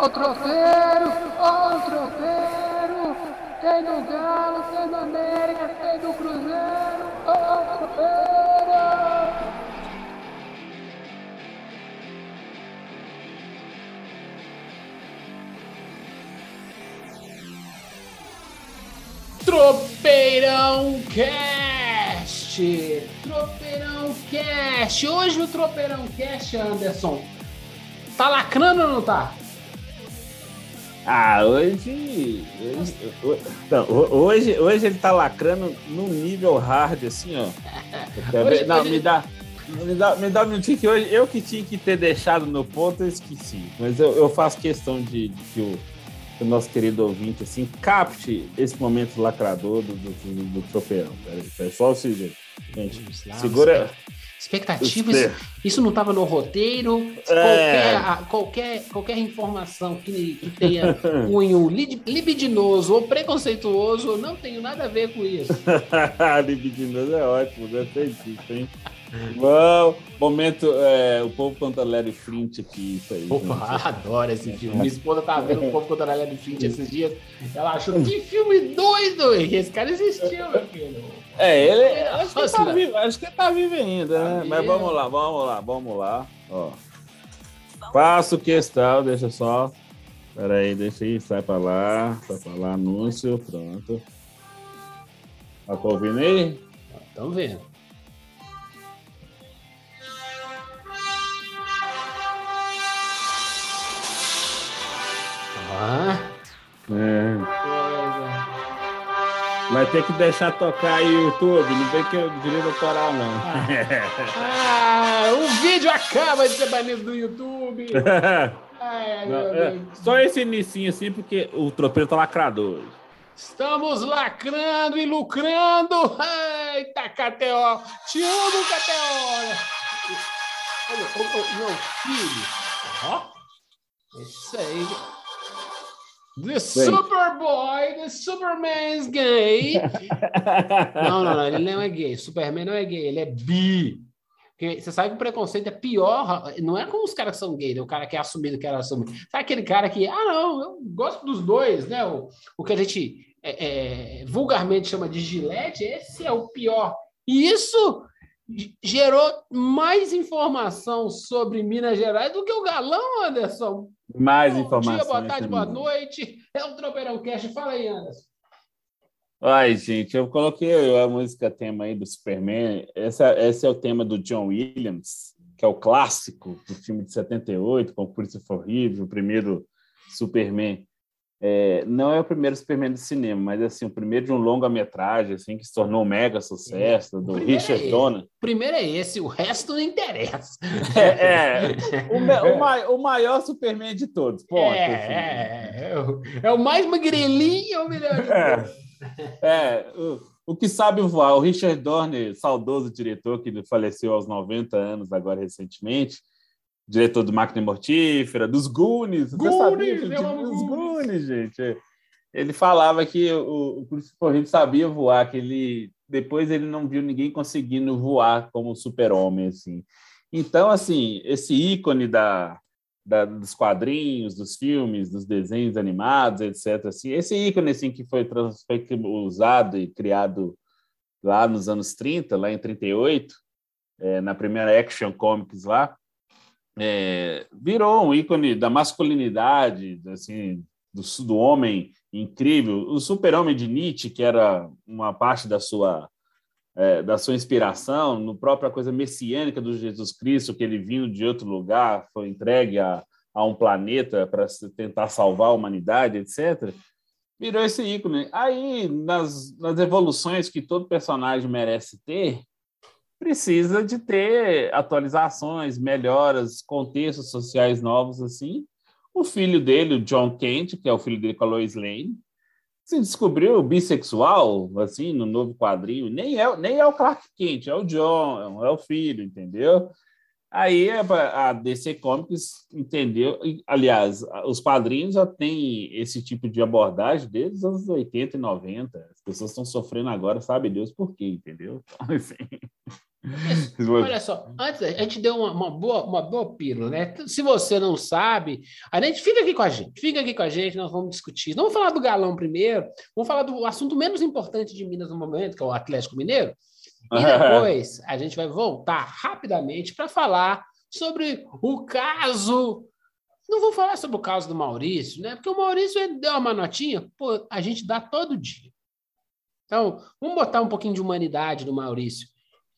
Ó o tropeiro, ó o tropeiro. Tem do Galo, tem do América, tem do Cruzeiro. Ó o tropeiro. Tropeirão Cast! Tropeirão Cast! Hoje o Tropeirão Cast, Anderson, tá lacrando ou não tá? Ah, hoje. Hoje, não, hoje, hoje ele tá lacrando num nível hard, assim, ó. Hoje- não, hoje- me dá. Me dá, me dá um minutinho que hoje eu que tinha que ter deixado no ponto, eu esqueci. Mas eu, eu faço questão de, de que, o, que o nosso querido ouvinte assim, capte esse momento lacrador do, do, do, do tropeirão. Peraí, o seguinte, gente. Lá, Segura. Expectativas, Espera. isso não estava no roteiro. É. Qualquer, qualquer, qualquer informação que, que tenha cunho li- libidinoso ou preconceituoso, não tenho nada a ver com isso. Libidinoso é ótimo, gostei disso, hein? Bom, momento, é, o povo contra Larry Flint aqui, isso aí. Opa, gente. adoro esse filme. Minha esposa tava vendo o povo contra Larry Flint esses dias. Ela achou que filme doido! E esse cara existiu, meu filho. É, ele, acho que, ele Nossa, tá vivo, acho que tá vivo ainda, né? Tá Mas vamos lá, vamos lá, vamos lá. Ó. Faço questão, deixa só. Pera aí, deixa aí, sai pra lá, sai pra lá, anúncio, pronto. Tá ouvindo aí? Estão vendo. Ah, É. Vai ter que deixar tocar aí o YouTube, não vem que eu direito autoral, não. Ah, o vídeo acaba de ser banido do YouTube. Ai, Não, meu é, Deus. só esse inicinho assim, porque o tropeiro tá lacrador. hoje. Estamos lacrando e lucrando. Eita, KTO. Te amo, KTO. Olha, meu filho. Ó. Isso aí. The Superboy, the Superman's gay. Não, não, não, ele não é gay. Superman não é gay, ele é bi. Porque você sabe que o preconceito é pior, não é com os caras que são gays, né? o cara que é assumido que era assumido. Sabe aquele cara que, ah, não, eu gosto dos dois, né? O, o que a gente é, é, vulgarmente chama de gilete, esse é o pior. E isso gerou mais informação sobre Minas Gerais do que o galão, Anderson. Mais Bom informações. dia, boa tarde, boa noite. É o Tropeirão Cast. Fala aí, Anderson. Ai, gente, eu coloquei a música tema aí do Superman. Essa, esse é o tema do John Williams, que é o clássico do filme de 78, com o Christopher Reeve, o primeiro Superman. É, não é o primeiro Superman do cinema, mas assim, o primeiro de um longa-metragem assim, que se tornou um mega sucesso, do primeiro Richard é Donner. O primeiro é esse, o resto não interessa. É, é. O, o mai- o maior Superman de todos. Ponto. assim. É, é, é, o- é o mais magrelinho, é o melhor. de todos. É, o, o que sabe voar, o Richard Donner, saudoso diretor que faleceu aos 90 anos agora recentemente, diretor do Máquina Mortífera, dos Goonies, Goonies, eu gente, amo dos Goonies. Goonies, gente. Ele falava que o, o Christopher Reeve sabia voar, que ele depois ele não viu ninguém conseguindo voar como super-homem, assim. Então, assim, esse ícone da, da- dos quadrinhos, dos filmes, dos desenhos animados, etc. Assim, esse ícone assim, que foi, trans- foi usado e criado lá nos anos 30, lá em 38, é, na primeira Action Comics lá, é, virou um ícone da masculinidade, assim, do, do homem incrível. O super-homem de Nietzsche, que era uma parte da sua é, da sua inspiração, no própria coisa messiânica do Jesus Cristo, que ele vindo de outro lugar, foi entregue a, a um planeta para tentar salvar a humanidade, etc. Virou esse ícone. Aí, nas, nas evoluções que todo personagem merece ter, precisa de ter atualizações, melhoras, contextos sociais novos, assim. O filho dele, o John Kent, que é o filho dele com a Lois Lane, se descobriu bissexual, assim, no novo quadrinho. Nem é, nem é o Clark Kent, é o John, é o filho, entendeu? Aí a DC Comics entendeu, aliás, os quadrinhos já têm esse tipo de abordagem desde os anos 80 e 90. As pessoas estão sofrendo agora, sabe Deus por quê, entendeu? Então, assim, olha só, antes a gente deu uma, uma, boa, uma boa pílula, né? Se você não sabe, a gente fica aqui com a gente, fica aqui com a gente, nós vamos discutir. Vamos falar do galão primeiro, vamos falar do assunto menos importante de Minas no momento, que é o Atlético Mineiro. E depois a gente vai voltar rapidamente para falar sobre o caso. Não vou falar sobre o caso do Maurício, né? Porque o Maurício deu uma notinha, pô, a gente dá todo dia. Então, vamos botar um pouquinho de humanidade no Maurício.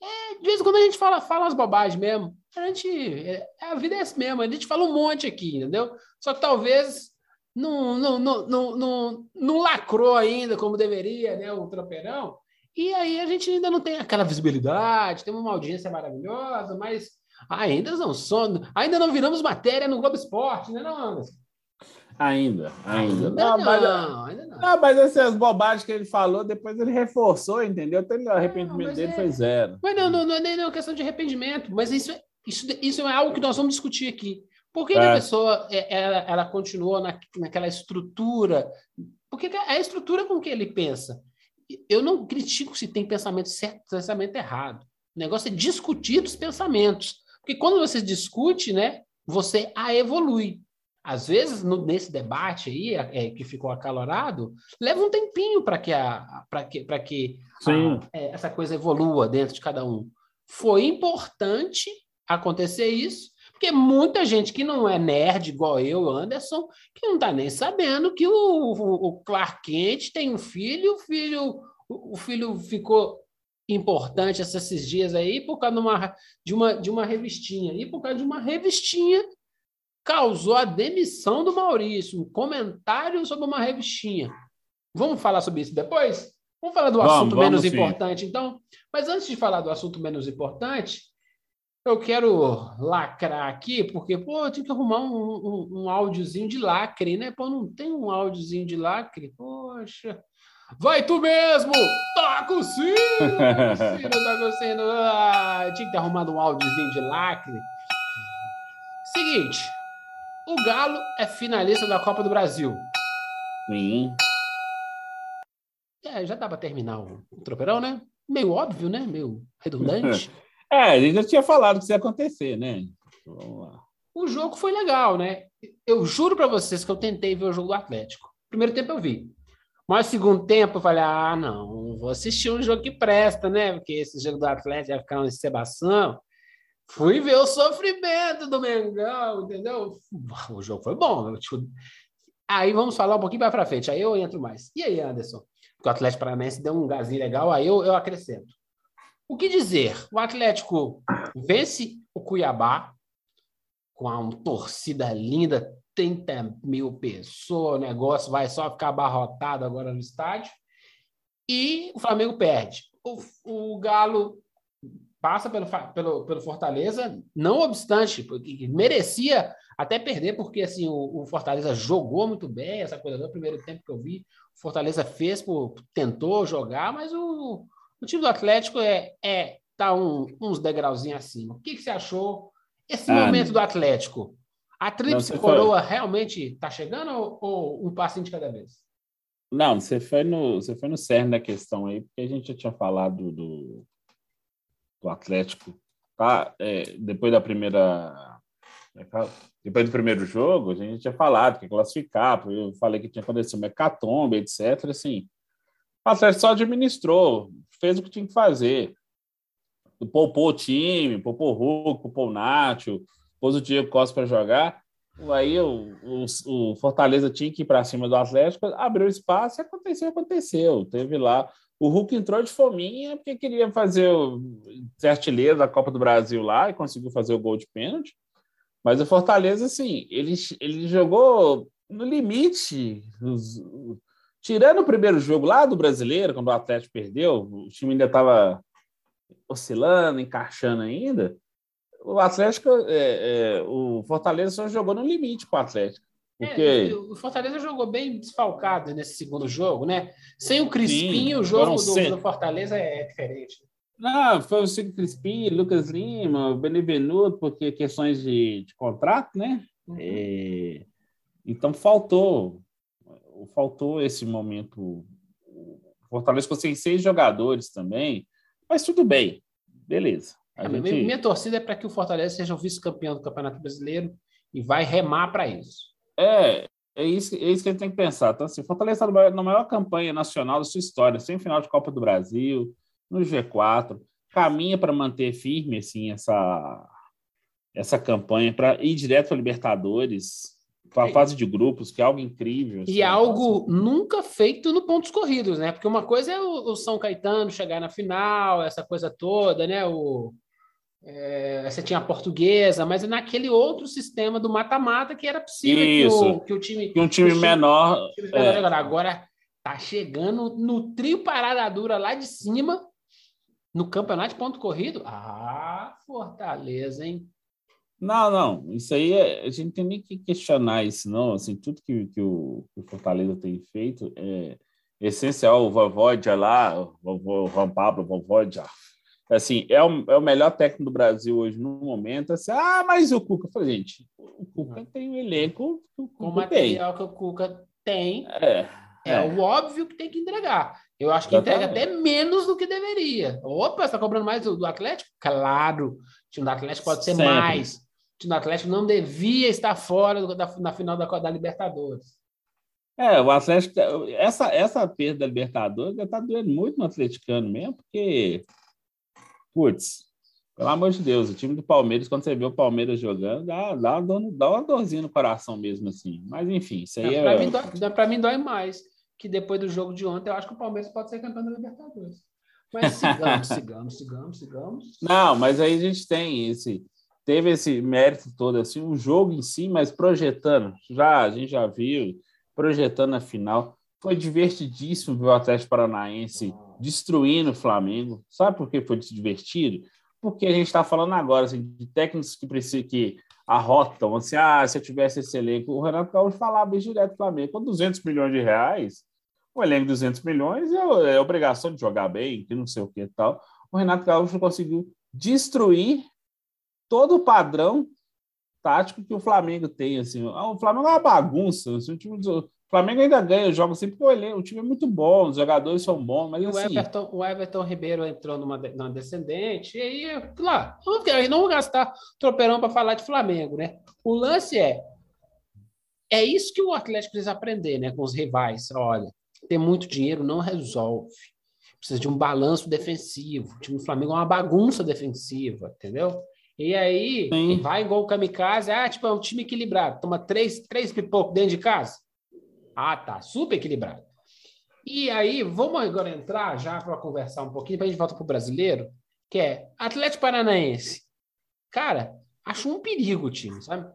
É, de vez em quando a gente fala, fala umas bobagens mesmo. A gente. É, a vida é assim mesmo, a gente fala um monte aqui, entendeu? Só que talvez não, não, não, não, não, não lacrou ainda como deveria, né? O tropeirão. E aí a gente ainda não tem aquela visibilidade, tem uma audiência maravilhosa, mas ainda não somos, ainda não viramos matéria no Globo Esporte, né, não, Anderson? Ainda, ainda. Ainda não, não, mas, ainda não. não mas essas bobagens que ele falou, depois ele reforçou, entendeu? Então, o arrependimento dele é... foi zero. Mas não, não, não é nem uma questão de arrependimento, mas isso, isso, isso é algo que nós vamos discutir aqui. Por que, é. que a pessoa é, ela, ela continuou na, naquela estrutura? Porque é a estrutura com que ele pensa. Eu não critico se tem pensamento certo pensamento errado. O negócio é discutir os pensamentos. Porque quando você discute, né, você a evolui. Às vezes, no, nesse debate aí, é, que ficou acalorado, leva um tempinho para que, a, que, que a, é, essa coisa evolua dentro de cada um. Foi importante acontecer isso, porque muita gente que não é nerd igual eu, Anderson, que não está nem sabendo que o, o, o Clark Kent tem um filho, o filho, o filho ficou importante esses dias aí por causa de uma, de uma, de uma revistinha. E por causa de uma revistinha causou a demissão do Maurício. Um comentário sobre uma revistinha. Vamos falar sobre isso depois? Vamos falar do vamos, assunto vamos, menos sim. importante, então? Mas antes de falar do assunto menos importante, eu quero lacrar aqui, porque, pô, eu tenho que arrumar um, um, um áudiozinho de lacre, né? Pô, não tem um áudiozinho de lacre? Poxa. Vai tu mesmo! Toca o sino! Toca o sino, toca o sino! Ah, tinha que ter arrumado um áudiozinho de lacre. Seguinte, o Galo é finalista da Copa do Brasil. Sim. É, já dá para terminar o, o tropeirão, né? Meio óbvio, né? Meio redundante. é, gente já tinha falado que isso ia acontecer, né? Vamos lá. O jogo foi legal, né? Eu juro para vocês que eu tentei ver o jogo do Atlético. Primeiro tempo eu vi. Mas segundo tempo eu falei, ah, não, vou assistir um jogo que presta, né? Porque esse jogo do Atlético vai ficar uma encebação. Fui ver o sofrimento do Mengão, entendeu? O jogo foi bom. Aí vamos falar um pouquinho mais para frente, aí eu entro mais. E aí, Anderson? Porque o Atlético Paranaense deu um gazinho legal, aí eu, eu acrescento. O que dizer? O Atlético vence o Cuiabá com uma torcida linda, 30 mil pessoas, o negócio vai só ficar abarrotado agora no estádio. E o Flamengo perde. O, o Galo passa pelo, pelo, pelo Fortaleza, não obstante, porque merecia até perder, porque assim o, o, Fortaleza jogou muito bem, essa coisa do primeiro tempo que eu vi, o Fortaleza fez, por, tentou jogar, mas o, o time do Atlético é, é tá um, uns degrauzinhos acima. O que, que você achou esse ah, momento do Atlético? A tríplice coroa foi... realmente está chegando ou, ou, um passinho de cada vez? Não, você foi no, você foi no cerne da questão aí, porque a gente já tinha falado do, do Atlético, tá? É, depois da primeira. É depois do primeiro jogo, a gente tinha falado que classificar, eu falei que tinha acontecido uma hecatombe, etc. Assim, o Atlético só administrou, fez o que tinha que fazer. Poupou o time, poupou o Hulk, poupou o Nacho, pôs o Diego Costa para jogar. Aí o, o, o, Fortaleza tinha que ir para cima do Atlético, abriu espaço e aconteceu, aconteceu. Teve lá. O Hulk entrou de fominha porque queria fazer o artilheiro da Copa do Brasil lá e conseguiu fazer o gol de pênalti. Mas o Fortaleza, assim, ele, ele jogou no limite. Os, tirando o primeiro jogo lá do brasileiro, quando o Atlético perdeu, o time ainda estava oscilando, encaixando ainda o Atlético, é, é, o Fortaleza só jogou no limite com o Atlético. É, porque... É, o Fortaleza jogou bem desfalcado nesse segundo jogo, né? Sem o Crispim, Sim, o jogo do, do, Fortaleza é diferente. Não, foi o Chico Crispim, Lucas Lima, Benevenuto, porque questões de, de contrato, né? Uhum. É, então faltou, faltou esse momento. O Fortaleza conseguiu seis jogadores também, mas tudo bem beleza. A gente... minha, minha torcida é para que o Fortaleza seja o vice-campeão do Campeonato Brasileiro e vai remar para isso. É, é isso, é isso que a gente tem que pensar. Então, assim, Fortaleza está na maior campanha nacional da sua história, sem final de Copa do Brasil, no G4, caminha para manter firme assim, essa, essa campanha, para ir direto para Libertadores, para a fase de grupos, que é algo incrível. Assim, e algo assim. nunca feito no pontos corridos, né? Porque uma coisa é o, o São Caetano chegar na final, essa coisa toda, né? O, é, você tinha a portuguesa, mas é naquele outro sistema do mata-mata que era possível Isso. Que, o, que o time. Que um time, time menor. Time é. Agora tá chegando no trio parada dura lá de cima, no campeonato de ponto corrido. Ah, Fortaleza, hein? Não, não, isso aí é, a gente tem nem que questionar isso, não. Assim, tudo que, que, o, que o Fortaleza tem feito é essencial. O Vovodia lá, o Juan Pablo Vovodia, assim, é o, é o melhor técnico do Brasil hoje no momento. Assim, ah, mas o Cuca, eu falei, gente, o Cuca tem um elenco que o Cuca o material tem. que o Cuca tem. É, é, é, o óbvio que tem que entregar. Eu acho que entrega até menos do que deveria. Opa, você está cobrando mais do, do, Atlético? Claro, o time do Atlético pode ser Sempre. mais. O time do Atlético não devia estar fora do, da, na final da, da Libertadores. É, o Atlético, essa, essa perda da Libertadores está doendo muito no atleticano mesmo, porque putz, pelo amor de Deus, o time do Palmeiras, quando você vê o Palmeiras jogando, dá, dá, dá uma dorzinha no coração mesmo, assim. Mas, enfim, isso aí é... Para mim, dói, mim dói mais que depois do jogo de ontem, eu acho que o Palmeiras pode ser campeão da Libertadores. Mas sigamos, sigamos, sigamos, sigamos. Não, mas aí a gente tem esse... Teve esse mérito todo, assim, o jogo em si, mas projetando. Já, a gente já viu, projetando a final. Foi divertidíssimo ver o Atlético Paranaense destruindo o Flamengo. Sabe por que foi divertido? Porque a gente está falando agora assim, de técnicos que precisam que arrotam, assim, ah, se eu tivesse esse elenco, o Renato Gaúcho falava direto do Flamengo, com 200 milhões de reais, o elenco de 200 milhões é, é obrigação de jogar bem, que não sei o que e tal. O Renato Gaúcho conseguiu destruir todo o padrão tático que o Flamengo tem, assim. O Flamengo é uma bagunça, assim, o time do, Flamengo ainda ganha jogos sempre porque o, o time é muito bom, os jogadores são bons, mas o assim... Everton, o Everton Ribeiro entrou numa, numa descendente, e aí, lá, não vou gastar tropeirão para falar de Flamengo, né? O lance é, é isso que o Atlético precisa aprender, né, com os rivais. Olha, ter muito dinheiro não resolve. Precisa de um balanço defensivo. O time do Flamengo é uma bagunça defensiva, entendeu? E aí, Sim. vai igual o Kamikaze, ah, tipo, é um time equilibrado, toma três, três pipocos dentro de casa. Ah, tá. Super equilibrado. E aí, vamos agora entrar já para conversar um pouquinho, para a gente voltar para o brasileiro, que é Atlético Paranaense. Cara, acho um perigo o time, sabe? O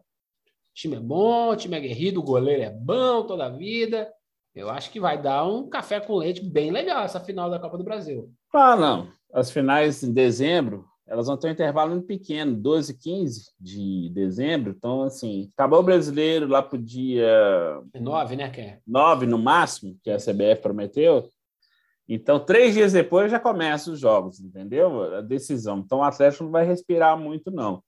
time é bom, o time é aguerrido, o goleiro é bom toda a vida. Eu acho que vai dar um café com leite bem legal essa final da Copa do Brasil. Ah, não. As finais em dezembro, elas vão ter um intervalo muito pequeno, 12 e 15 de dezembro. Então, assim, acabou o brasileiro lá para o dia. 9, né, Ken? 9 no máximo, que a CBF prometeu. Então, três dias depois já começam os jogos, entendeu? A decisão. Então, o Atlético não vai respirar muito, não.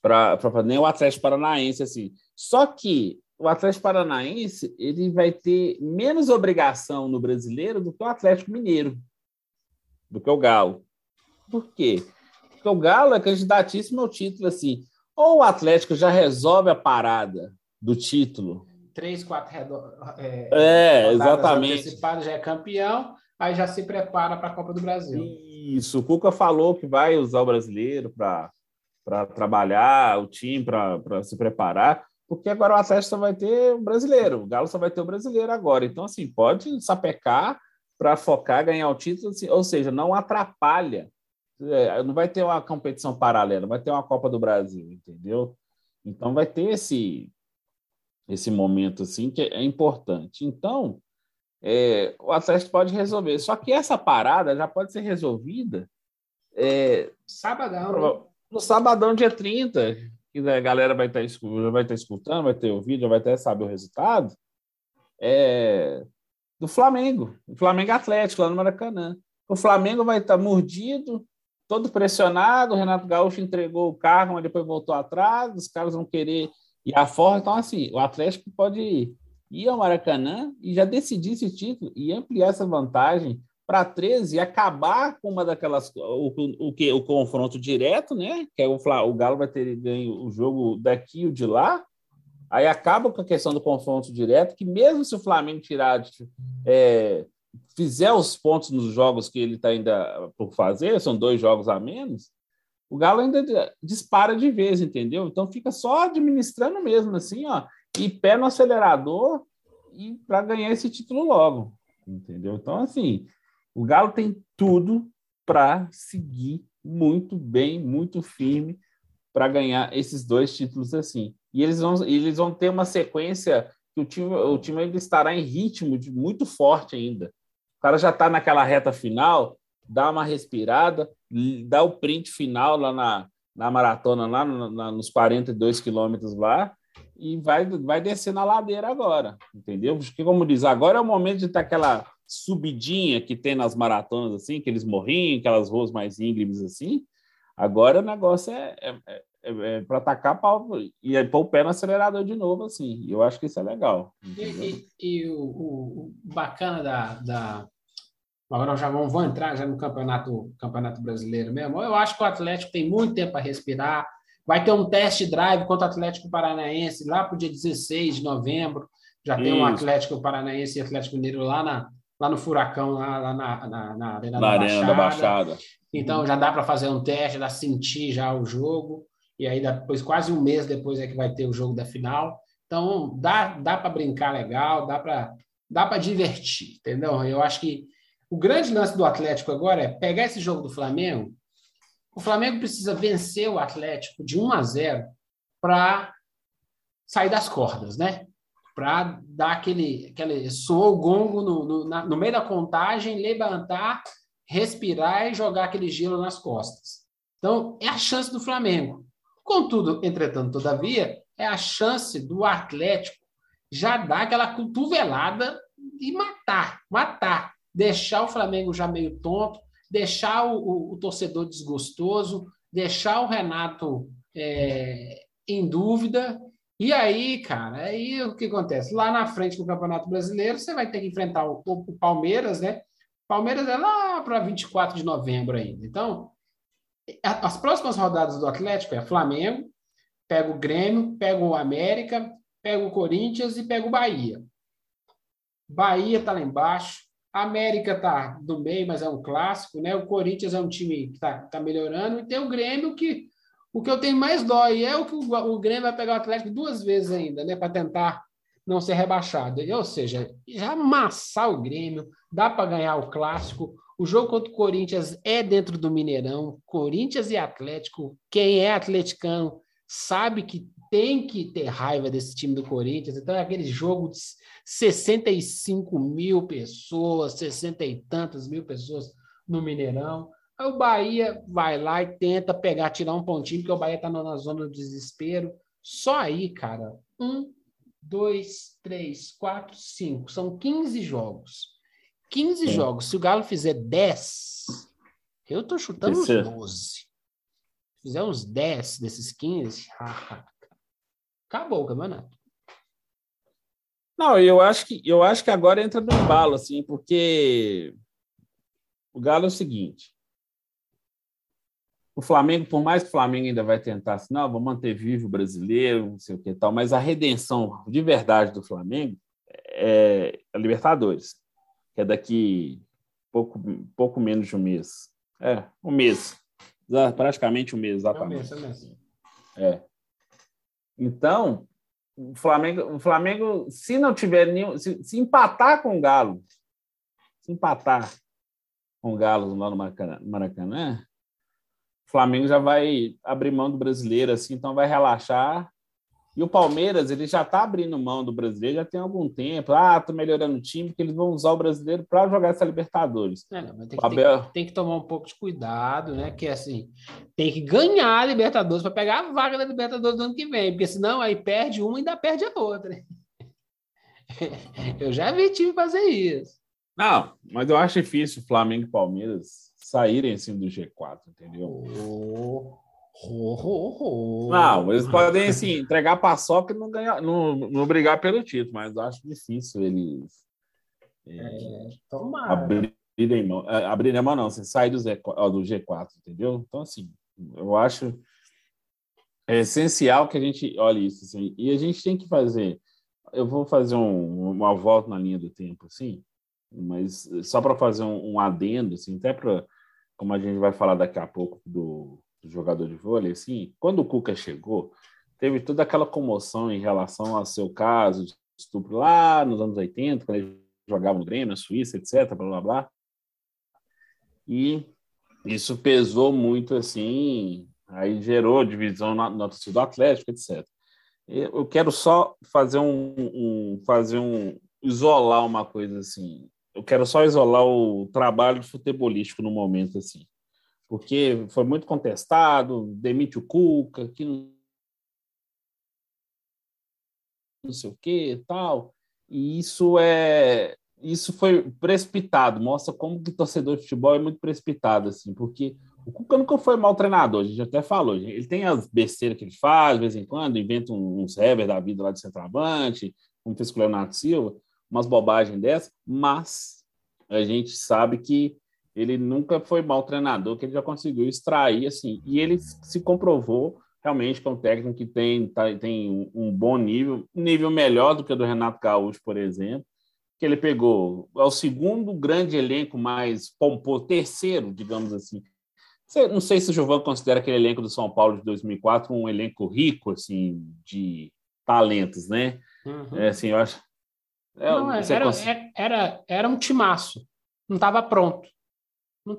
Pra, pra, nem o Atlético Paranaense, assim. Só que o Atlético Paranaense ele vai ter menos obrigação no brasileiro do que o Atlético Mineiro, do que o Galo. Por quê? Porque o Galo é candidatíssimo ao título, assim. Ou o Atlético já resolve a parada do título. Três, quatro redo... é, é exatamente. Já é campeão, aí já se prepara para a Copa do Brasil. Isso, o Cuca falou que vai usar o brasileiro para trabalhar, o time para se preparar, porque agora o Atlético só vai ter o brasileiro, o Galo só vai ter o brasileiro agora. Então, assim, pode sapecar para focar, ganhar o título, assim, ou seja, não atrapalha é, não vai ter uma competição paralela, vai ter uma Copa do Brasil, entendeu? Então vai ter esse esse momento assim que é importante. Então é, o Atlético pode resolver. Só que essa parada já pode ser resolvida é, sabadão, né? no sabadão dia 30, que a galera vai estar, vai estar escutando, vai ter ouvido, vai até saber o resultado. É, do Flamengo, o Flamengo Atlético lá no Maracanã. O Flamengo vai estar mordido, todo pressionado, o Renato Gaúcho entregou o carro, mas depois voltou atrás, os caras vão querer ir a fora. Então, assim, o Atlético pode ir ao Maracanã e já decidir esse título e ampliar essa vantagem para 13 e acabar com uma daquelas o, o que o confronto direto, né? Que é o, o Galo vai ter ganho o jogo daqui e o de lá. Aí acaba com a questão do confronto direto, que mesmo se o Flamengo tirar é, fizer os pontos nos jogos que ele está ainda por fazer, são dois jogos a menos, o Galo ainda dispara de vez, entendeu? Então fica só administrando mesmo, assim, ó, e pé no acelerador e para ganhar esse título logo, entendeu? Então, assim, o Galo tem tudo para seguir muito bem, muito firme para ganhar esses dois títulos assim. E eles vão, eles vão ter uma sequência que o time, o time ainda estará em ritmo de, muito forte ainda. O cara já está naquela reta final, dá uma respirada, dá o print final lá na, na maratona, lá no, na, nos 42 quilômetros lá, e vai, vai descer na ladeira agora, entendeu? Porque, como diz, agora é o momento de ter aquela subidinha que tem nas maratonas, assim, aqueles morrinhos, aquelas ruas mais íngremes, assim. Agora o negócio é, é, é, é para atacar pau, e pôr o pé no acelerador de novo, assim. Eu acho que isso é legal. E, e, e o, o, bacana da, da, Agora nós já vamos, vamos entrar já no campeonato, campeonato brasileiro mesmo. Eu acho que o Atlético tem muito tempo para respirar. Vai ter um test drive contra o Atlético Paranaense lá para o dia 16 de novembro. Já Isso. tem um Atlético Paranaense e Atlético Mineiro lá, na, lá no Furacão, lá, lá na, na, na, Arena, na da, Baixada. da Baixada. Então já dá para fazer um teste, dá sentir já o jogo. E aí depois, quase um mês depois é que vai ter o jogo da final. Então dá, dá para brincar legal, dá para dá para divertir, entendeu? Eu acho que o grande lance do Atlético agora é pegar esse jogo do Flamengo. O Flamengo precisa vencer o Atlético de 1 a 0 para sair das cordas, né? Para dar aquele, aquele soar o gongo no, no, na, no meio da contagem, levantar, respirar e jogar aquele gelo nas costas. Então, é a chance do Flamengo. Contudo, entretanto, todavia, é a chance do Atlético já dar aquela cotovelada e matar, matar deixar o Flamengo já meio tonto, deixar o, o, o torcedor desgostoso, deixar o Renato é, em dúvida. E aí, cara, aí o que acontece? Lá na frente do Campeonato Brasileiro, você vai ter que enfrentar o, o Palmeiras, né? Palmeiras é lá para 24 de novembro ainda. Então, as próximas rodadas do Atlético é Flamengo, pega o Grêmio, pega o América, pega o Corinthians e pega o Bahia. Bahia está lá embaixo, a América tá do meio, mas é um clássico, né? O Corinthians é um time que tá, tá melhorando, e tem o Grêmio que o que eu tenho mais dó e é o que o, o Grêmio vai pegar o Atlético duas vezes ainda, né? Para tentar não ser rebaixado. Ou seja, já amassar o Grêmio, dá para ganhar o clássico. O jogo contra o Corinthians é dentro do Mineirão. Corinthians e Atlético, quem é atleticano sabe que tem que ter raiva desse time do Corinthians. Então é aquele jogo de 65 mil pessoas, 60 e tantas mil pessoas no Mineirão. Aí o Bahia vai lá e tenta pegar, tirar um pontinho, porque o Bahia está na zona do desespero. Só aí, cara, um, dois, três, quatro, cinco. São 15 jogos. 15 é. jogos. Se o Galo fizer 10, eu tô chutando uns 12. Se fizer uns 10 desses 15, acabou o campeonato. Não, eu acho que eu acho que agora entra no embalo, assim, porque o Galo é o seguinte. O Flamengo, por mais que o Flamengo ainda vai tentar assim, não, vou manter vivo o brasileiro, não sei o que tal, mas a redenção de verdade do Flamengo é a Libertadores, que é daqui pouco, pouco menos de um mês. É, um mês. Praticamente um mês, exatamente. É um mês, é um mês. É. Então, o Flamengo, o Flamengo, se não tiver nenhum, se, se empatar com o Galo, se empatar com o Galo lá no Maracanã, Maracanã, o Flamengo já vai abrir mão do brasileiro, assim, então vai relaxar e o Palmeiras, ele já está abrindo mão do brasileiro já tem algum tempo. Ah, estou melhorando o time, porque eles vão usar o brasileiro para jogar essa Libertadores. É, não, tem, que, Abel... tem, tem, que tomar um pouco de cuidado, né? Que assim, tem que ganhar a Libertadores para pegar a vaga da Libertadores do ano que vem, porque senão aí perde uma e ainda perde a outra. Eu já vi time fazer isso. Não, mas eu acho difícil Flamengo e Palmeiras saírem assim do G4, entendeu? Oh. Não, eles podem assim, entregar paçoca e não, ganhar, não, não brigar pelo título, mas eu acho difícil eles é, abrir mão. É, abrir a mão não, você sai do, Z, do G4, entendeu? Então, assim, eu acho é essencial que a gente olhe isso. Assim, e a gente tem que fazer. Eu vou fazer um, uma volta na linha do tempo, assim, mas só para fazer um, um, adendo, assim, até para, como a gente vai falar daqui a pouco do jogador de vôlei, assim, quando o Cuca chegou, teve toda aquela comoção em relação ao seu caso de estupro lá nos anos 80, quando ele jogava no Grêmio, na Suíça, etc, blá, blá, blá. E isso pesou muito, assim, aí gerou divisão na, na torcida do Atlético, etc. Eu quero só fazer um, um, fazer um isolar uma coisa assim. Eu quero só isolar o trabalho futebolístico no momento assim, porque foi muito contestado, demite o Cuca, que não sei o que, tal. E isso é isso foi precipitado, mostra como que torcedor de futebol é muito precipitado assim, porque o Cuca nunca foi mau treinador, a gente até falou. Ele tem as besteiras que ele faz, de vez em quando, inventa uns Heber da vida lá de centroavante, como fez com o Leonardo Silva, umas bobagens dessas, mas a gente sabe que ele nunca foi mau treinador, que ele já conseguiu extrair, assim, e ele se comprovou realmente que é um técnico que tem, tá, tem um bom nível, um nível melhor do que o do Renato Gaúcho, por exemplo, que ele pegou, é o segundo grande elenco mais pomposo, terceiro, digamos assim, não sei se o Giovan considera aquele elenco do São Paulo de 2004 um elenco rico, assim, de talentos, né? Uhum. É, assim, eu acho... É, não, era, é, era, era um timaço. Não estava pronto.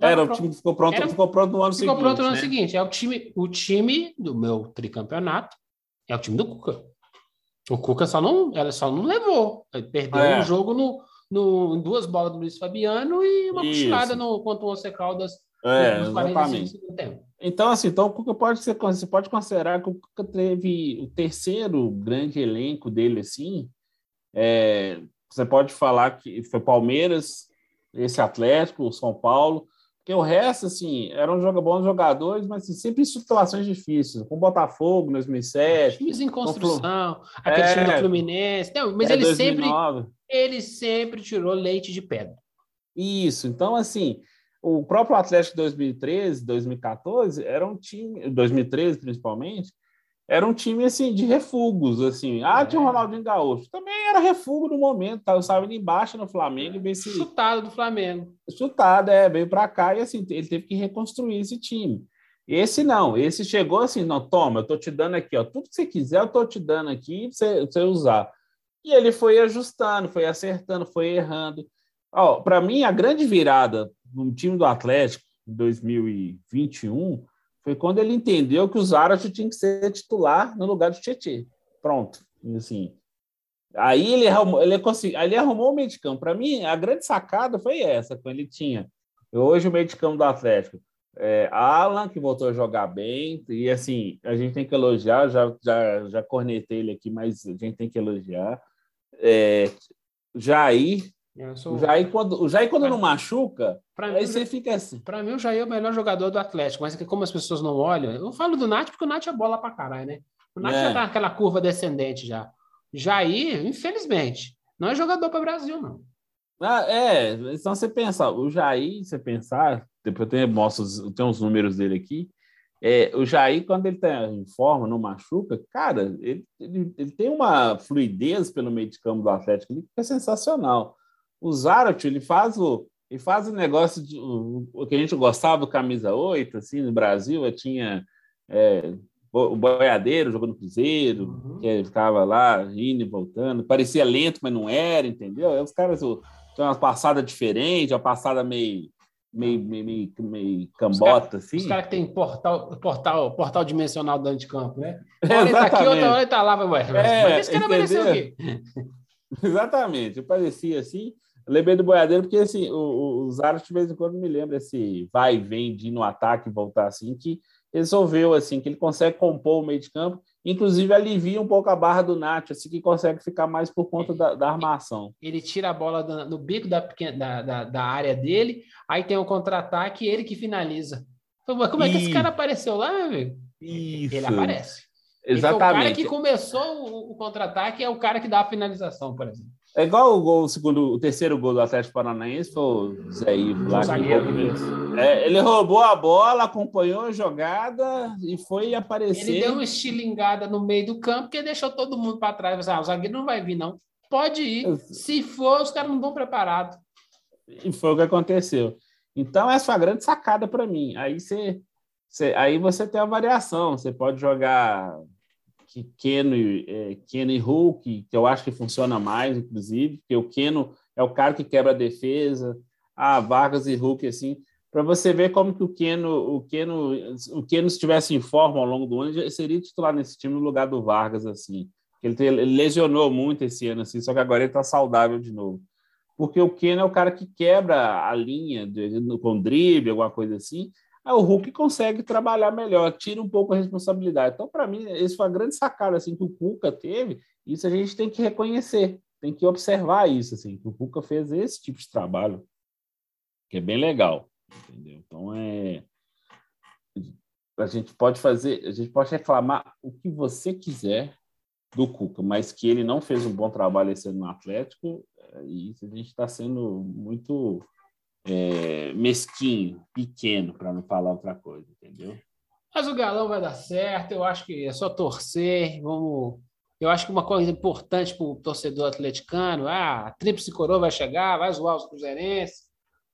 Era, o time ficou pronto, era, ficou pronto no ano ficou seguinte. Ficou pronto no ano né? seguinte. É o time, o time do meu tricampeonato, é o time do Cuca. O Cuca só não, ela só não levou. Ele perdeu é. um jogo no, no, em duas bolas do Luiz Fabiano e uma puxada no contra o Once Caldas é, exatamente. Então, assim, então o Cuca pode ser, você pode considerar que o Cuca teve o terceiro grande elenco dele, assim. É, você pode falar que foi Palmeiras, esse Atlético, o São Paulo, porque o resto, assim, eram bons jogadores, mas assim, sempre em situações difíceis, com o Botafogo em 2007. Times em construção, aquele é, time do Fluminense. Não, mas é, ele 2009. sempre ele sempre tirou leite de pedra. Isso, então, assim, o próprio Atlético 2013, 2014 era um time, 2013 principalmente, era um time assim de refugos, assim. Ah, é. tinha o Ronaldinho Gaúcho, também era refugo no momento, tá? eu estava indo embaixo no Flamengo, é. se... chutado do Flamengo. Chutado, é, veio para cá e assim, ele teve que reconstruir esse time. Esse não, esse chegou assim, não, toma, eu tô te dando aqui, ó, tudo que você quiser, eu tô te dando aqui para você, você usar. E ele foi ajustando, foi acertando, foi errando. Ó, para mim a grande virada no time do Atlético em 2021 foi quando ele entendeu que o Zarate tinha que ser titular no lugar do Tietchan. Pronto. Assim, aí ele arrumou, ele conseguiu, ele arrumou o meio de campo. Para mim, a grande sacada foi essa, quando ele tinha hoje o meio de campo do Atlético. É, Alan, que voltou a jogar bem, e assim, a gente tem que elogiar, já, já, já cornetei ele aqui, mas a gente tem que elogiar. É, Jair, Sou... O Jair, quando, o Jair, quando pra... não machuca, pra aí mim, você fica assim. Para mim, o Jair é o melhor jogador do Atlético, mas é como as pessoas não olham, eu falo do Nath porque o Nath é bola para caralho, né? O Nath é. já tá naquela curva descendente já. Jair, infelizmente, não é jogador para o Brasil, não. Ah, é, então você pensa, o Jair, você pensar, depois eu tenho, mostro, tem uns números dele aqui, é, o Jair, quando ele está em forma, não machuca, cara, ele, ele, ele, tem uma fluidez pelo meio de campo do Atlético que é sensacional. O Zarat, ele faz o ele faz o negócio de, o, o, que a gente gostava do camisa 8, assim, no Brasil, eu tinha é, o boiadeiro jogando Cruzeiro, uhum. que ficava lá indo e voltando, parecia lento, mas não era, entendeu? Aí os caras têm uma passada diferente, uma passada meio meio, meio, meio, meio cambota, cara, assim. Os caras que tem portal, portal, portal dimensional dentro de campo, né? Uma hora ele tá aqui, outra hora ele tá lá, vai, ué, é, esse cara apareceu aqui. Exatamente, eu parecia assim. Lembrei do boiadeiro porque assim, o, o Zara de vez em quando me lembra esse vai e vem de ir no ataque e voltar assim, que resolveu assim, que ele consegue compor o meio de campo, inclusive alivia um pouco a barra do Nath, assim, que consegue ficar mais por conta da, da armação. Ele tira a bola do, no bico da, da, da, da área dele, aí tem um contra-ataque e ele que finaliza. Como é que esse cara apareceu lá, meu amigo? Isso. Ele aparece. Exatamente. Ele o cara que começou o, o contra-ataque é o cara que dá a finalização, por exemplo. É igual o gol, o segundo, o terceiro gol do Atlético Paranaense foi o Zé Ivo lá. É, ele roubou a bola, acompanhou a jogada e foi aparecer. Ele deu uma estilingada no meio do campo que deixou todo mundo para trás. Ah, o zagueiro não vai vir, não. Pode ir. Se for, os caras não vão preparados. E foi o que aconteceu. Então, essa foi a grande sacada para mim. Aí você, você, aí você tem a variação. Você pode jogar Keno, é, Keno e Hulk, que eu acho que funciona mais, inclusive, porque o Keno é o cara que quebra a defesa. Ah, Vargas e Hulk, assim, para você ver como que o Keno, o Keno, o Keno se estivesse em forma ao longo do ano, seria titular nesse time no lugar do Vargas, assim. Ele, ele lesionou muito esse ano, assim, só que agora ele está saudável de novo. Porque o Keno é o cara que quebra a linha de, com drible, alguma coisa assim, Aí o Hulk consegue trabalhar melhor, tira um pouco a responsabilidade. Então, para mim, isso foi a grande sacada assim, que o Cuca teve. Isso a gente tem que reconhecer, tem que observar isso, assim, que o Cuca fez esse tipo de trabalho, que é bem legal. Entendeu? Então, é. A gente pode fazer, a gente pode reclamar o que você quiser do Cuca, mas que ele não fez um bom trabalho esse ano no Atlético, é, isso a gente está sendo muito é, mesquinho, pequeno, para não falar outra coisa, entendeu? Mas o galão vai dar certo, eu acho que é só torcer, vamos. Eu acho que uma coisa importante para o torcedor atleticano, ah, a tríplice coroa vai chegar, vai zoar os cruzeirenses,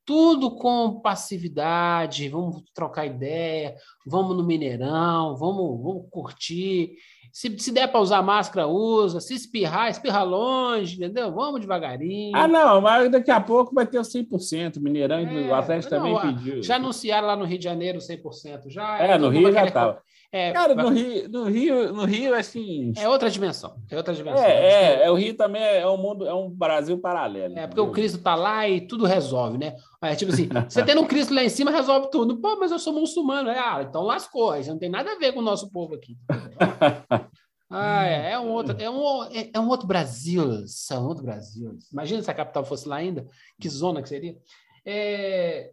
tudo com passividade, vamos trocar ideia, vamos no Mineirão, vamos, vamos curtir. Se, se der para usar máscara, usa. Se espirrar, espirra longe, entendeu? Vamos devagarinho. Ah, não, mas daqui a pouco vai ter o 100%. Mineirão é, o Atlético não, também pediu. Já anunciaram lá no Rio de Janeiro 100%. Já, é, no Rio já estava. É, Cara, no Rio, no Rio, no Rio, assim. É outra dimensão. É outra dimensão. É, é, é, o Rio também é um mundo, é um Brasil paralelo. É, porque o Cristo está lá e tudo resolve, né? É tipo assim, você tendo um Cristo lá em cima, resolve tudo. Pô, mas eu sou muçulmano. Ah, então lascou. Isso não tem nada a ver com o nosso povo aqui. Ah, é, é, um outro, é, um, é, é, um outro Brasil, são outro Brasil. Imagina se a capital fosse lá ainda, que zona que seria. É,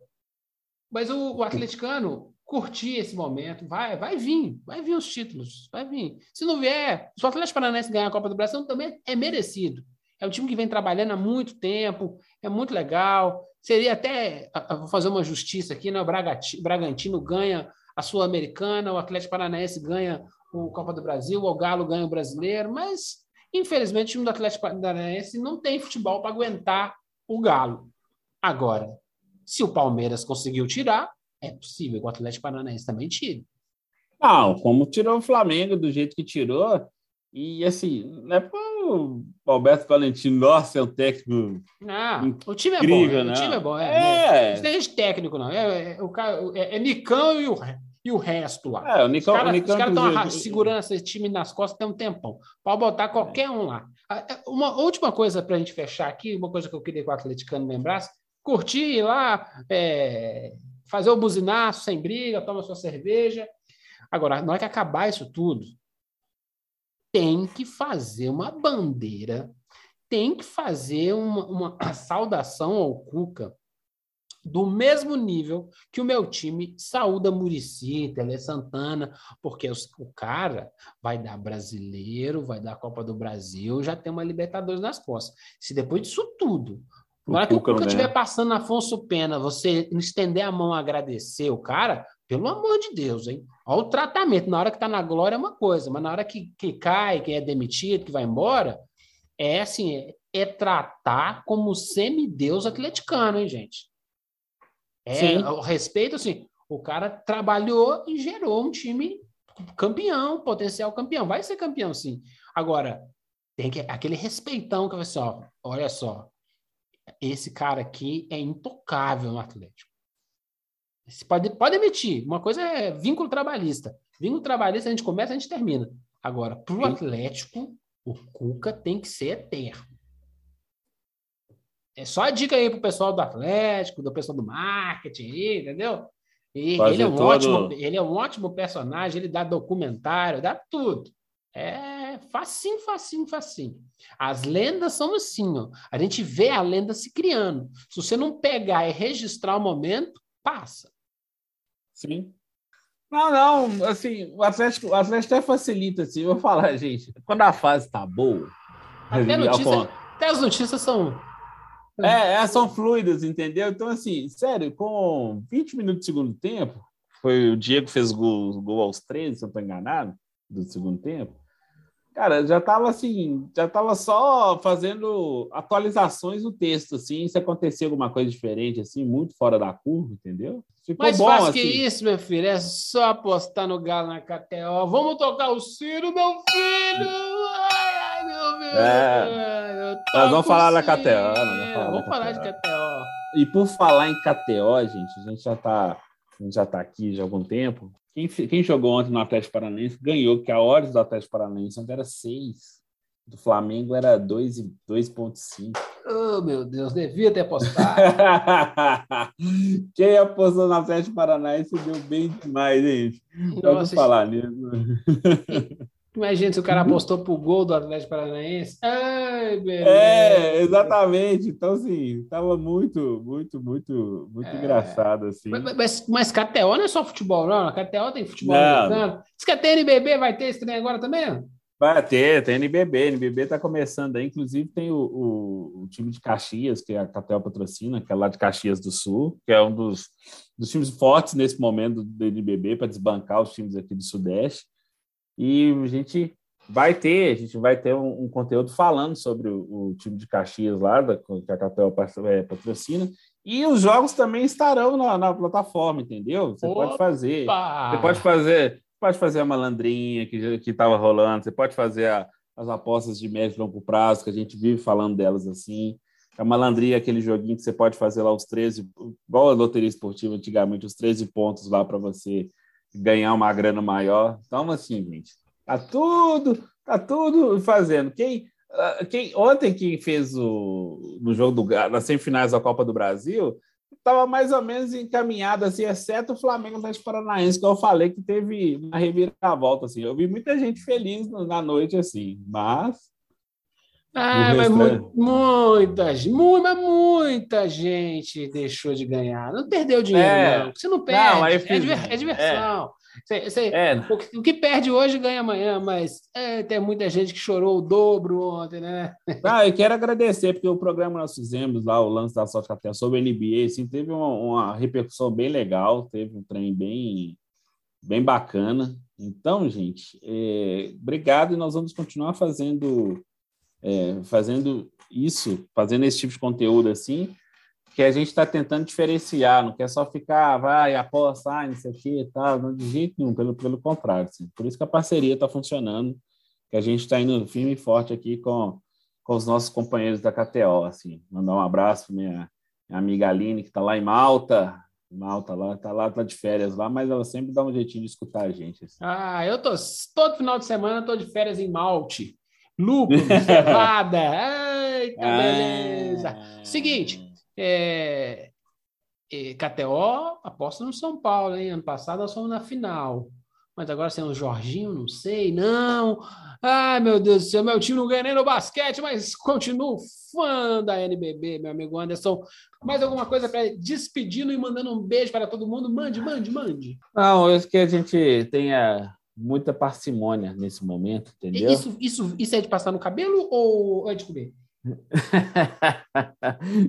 mas o, o atleticano curtir esse momento, vai, vai vir, vai vir os títulos, vai vir. Se não vier, se o Atlético Paranaense ganhar a Copa do Brasil, também é merecido. É um time que vem trabalhando há muito tempo, é muito legal. Seria até, vou fazer uma justiça aqui, né? O Bragantino ganha a Sul-Americana, o Atlético Paranaense ganha o Copa do Brasil, o Galo ganha o brasileiro, mas infelizmente o time do Atlético Paranaense não tem futebol para aguentar o Galo. Agora, se o Palmeiras conseguiu tirar, é possível que o Atlético Paranaense também tire. Não, como tirou o Flamengo do jeito que tirou, e assim, não é o Alberto Valentino, nossa, é um técnico. Não, o time é incrível, bom, não. o time é bom. É, é. Não tem técnico, não. É, é, o cara, é, é Nicão e o, e o resto lá. É, o Nicão, os caras estão segurando esse time nas costas tem um tempão. Pode botar qualquer um lá. É, uma última coisa para a gente fechar aqui, uma coisa que eu queria que o atleticano lembrasse: curtir lá, é, fazer o buzinaço sem briga, toma sua cerveja. Agora, na hora que acabar isso tudo, tem que fazer uma bandeira, tem que fazer uma, uma saudação ao Cuca do mesmo nível que o meu time saúda Murici, Tele Santana, porque os, o cara vai dar brasileiro, vai dar Copa do Brasil, já tem uma Libertadores nas costas. Se depois disso tudo, na hora que o Cuca estiver passando Afonso Pena, você estender a mão a agradecer o cara, pelo amor de Deus, hein? Olha o tratamento. Na hora que está na glória é uma coisa, mas na hora que, que cai, que é demitido, que vai embora, é assim, é, é tratar como semideus atleticano, hein, gente? É, o respeito, assim, o cara trabalhou e gerou um time campeão, potencial campeão. Vai ser campeão, sim. Agora, tem que aquele respeitão que vai ser, ó, olha só, esse cara aqui é intocável no Atlético. Você pode, pode emitir. Uma coisa é vínculo trabalhista. Vínculo trabalhista a gente começa, a gente termina. Agora, para o Atlético, o Cuca tem que ser eterno. É só a dica aí pro pessoal do Atlético, do pessoal do marketing, entendeu? E ele é, um todo... ótimo, ele é um ótimo personagem, ele dá documentário, dá tudo. É facinho, facinho, facinho. As lendas são assim, ó. A gente vê a lenda se criando. Se você não pegar e registrar o momento, passa. Sim. Não, não, assim, o Atlético, o Atlético até facilita, assim, eu vou falar, gente, quando a fase tá boa... Até, notícia, até as notícias são... É, é, são fluidas, entendeu? Então, assim, sério, com 20 minutos do segundo tempo, foi o Diego que fez gol, gol aos 13, se eu não estou enganado, do segundo tempo. Cara, já estava assim, já estava só fazendo atualizações do texto, assim, se acontecer alguma coisa diferente, assim, muito fora da curva, entendeu? Ficou Mais bom, fácil assim. que isso, meu filho, é só apostar no Galo na KTO. Vamos tocar o Ciro, meu filho! Ai, ai meu Deus! É, nós vamos falar da KTO. Vamos falar, vamos falar de KTO. E por falar em KTO, gente, a gente já está já tá aqui já há algum tempo. Quem, quem jogou ontem no Atlético Paranaense ganhou, que a odds do Atlético Paranaense ontem era 6. Do Flamengo era 2,5. Oh, meu Deus, devia ter apostado. Quem apostou no Atlético Paranaense deu bem demais, gente. Pode falar nisso. Imagina se o cara apostou pro gol do Atlético Paranaense. Ai, beleza. É, exatamente. Então, assim, tava muito, muito, muito, muito é. engraçado, assim. Mas, mas, mas KTO não é só futebol, não. A KTO tem futebol americano. Diz que a TNBB vai ter esse trem agora também? Vai ter, tem NBB. NBB está começando aí. Inclusive, tem o, o, o, time de Caxias, que a KTO patrocina, que é lá de Caxias do Sul, que é um dos, dos times fortes nesse momento do NBB para desbancar os times aqui do Sudeste. E a gente vai ter, a gente vai ter um, um conteúdo falando sobre o, o, time de Caxias lá, da, que a Catel é, patrocina. E os jogos também estarão na, na plataforma, entendeu? Você Opa! pode fazer. Você pode fazer, pode fazer a malandrinha que que estava rolando, você pode fazer a, as apostas de médio e longo prazo, que a gente vive falando delas assim. A malandrinha é aquele joguinho que você pode fazer lá os 13, igual a loteria esportiva antigamente, os 13 pontos lá para você ganhar uma grana maior. Então, assim, gente, tá tudo, tá tudo fazendo. Quem, ah, quem ontem quem fez o no jogo do nas semifinais da Copa do Brasil estava mais ou menos encaminhado assim, exceto o Flamengo das Paranaense que eu falei que teve uma reviravolta assim. Eu vi muita gente feliz na noite assim, mas ah, mas mu muita, muita, muita gente deixou de ganhar. Não perdeu dinheiro, é. não. Você não perde. Não, é, diver, é, diversão. É. Você, é. o, que, perde hoje ganha amanhã, mas é, tem muita gente que chorou o dobro ontem, né? Ah, eu quero agradecer, porque o programa nós fizemos lá, o lance da sorte até sobre o NBA, assim, teve uma, uma, repercussão bem legal, teve um trem bem, bem bacana. Então, gente, é, obrigado e nós vamos continuar fazendo é, fazendo isso, fazendo esse tipo de conteúdo assim, que a gente está tentando diferenciar, não quer só ficar, vai, aposta, ah, não sei o que e tal, não, de jeito nenhum, pelo, pelo contrário. Assim. Por isso que a parceria está funcionando, que a gente está indo firme e forte aqui com, com os nossos companheiros da KTO. Assim. Mandar um abraço para minha, minha amiga Aline, que está lá em Malta, Malta lá, tá lá, tá de férias lá, mas ela sempre dá um jeitinho de escutar a gente. Assim. Ah, eu tô todo final de semana tô de férias em Malte. Lúpulo, cevada. Eita, ah. beleza. Seguinte, é, é, KTO aposta no São Paulo, hein? Ano passado nós fomos na final. Mas agora sem o Jorginho, não sei, não. Ai, meu Deus do céu, meu time não ganha nem no basquete, mas continuo fã da NBB, meu amigo Anderson. Mais alguma coisa para despedindo e mandando um beijo para todo mundo? Mande, mande, mande. Não, eu que a gente tenha muita parcimônia nesse momento, entendeu? Isso, isso, isso é de passar no cabelo ou é de comer?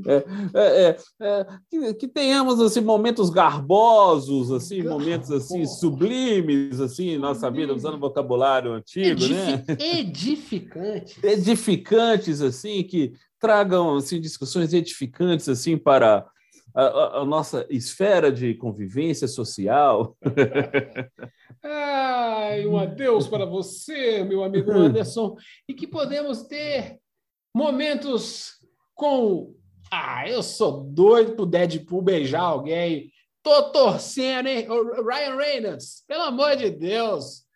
é, é, é, é, que, que, tenhamos assim momentos garbosos, assim momentos assim sublimes, assim nossa vida usando vocabulário antigo, Edific né? Edificantes, edificantes assim que tragam assim discussões edificantes assim para a, a, nossa esfera de convivência social. Ai, um adeus para você, meu amigo Anderson, e que podemos ter momentos com. Ah, eu sou doido pro Deadpool beijar alguém. Tô torcendo, hein? Ryan Reynolds, pelo amor de Deus.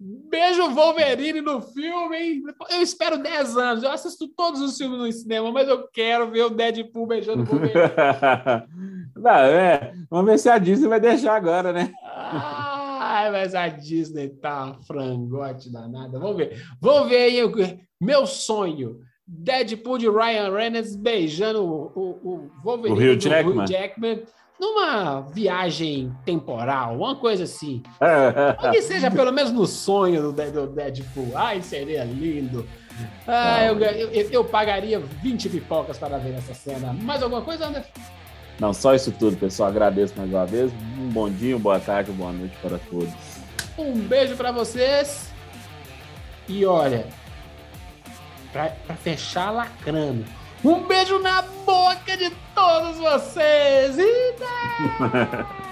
Beijo Wolverine no filme, hein? Eu espero 10 anos. Eu assisto todos os filmes no cinema, mas eu quero ver o Deadpool beijando o Wolverine. Não, é. Vamos ver se a Disney vai deixar agora, né? Ah, mas a Disney tá um frangote danada. Vamos ver. Vamos ver aí. Meu sonho. Deadpool de Ryan Reynolds beijando o, o, o Wolverine o Hugh Jackman. Jackman numa viagem temporal, uma coisa assim. Ou que seja pelo menos no sonho do, Deadpool. Ai, seria lindo. Ah, eu, eu, eu, pagaria 20 pipocas para ver essa cena. Mais alguma coisa, Anderson? Não, só isso tudo, pessoal. Agradeço mais uma vez. Um bom dia, boa tarde, boa noite para todos. Um beijo para vocês. E olha, para fechar lacrando, um beijo na boca de todos vocês. Eita!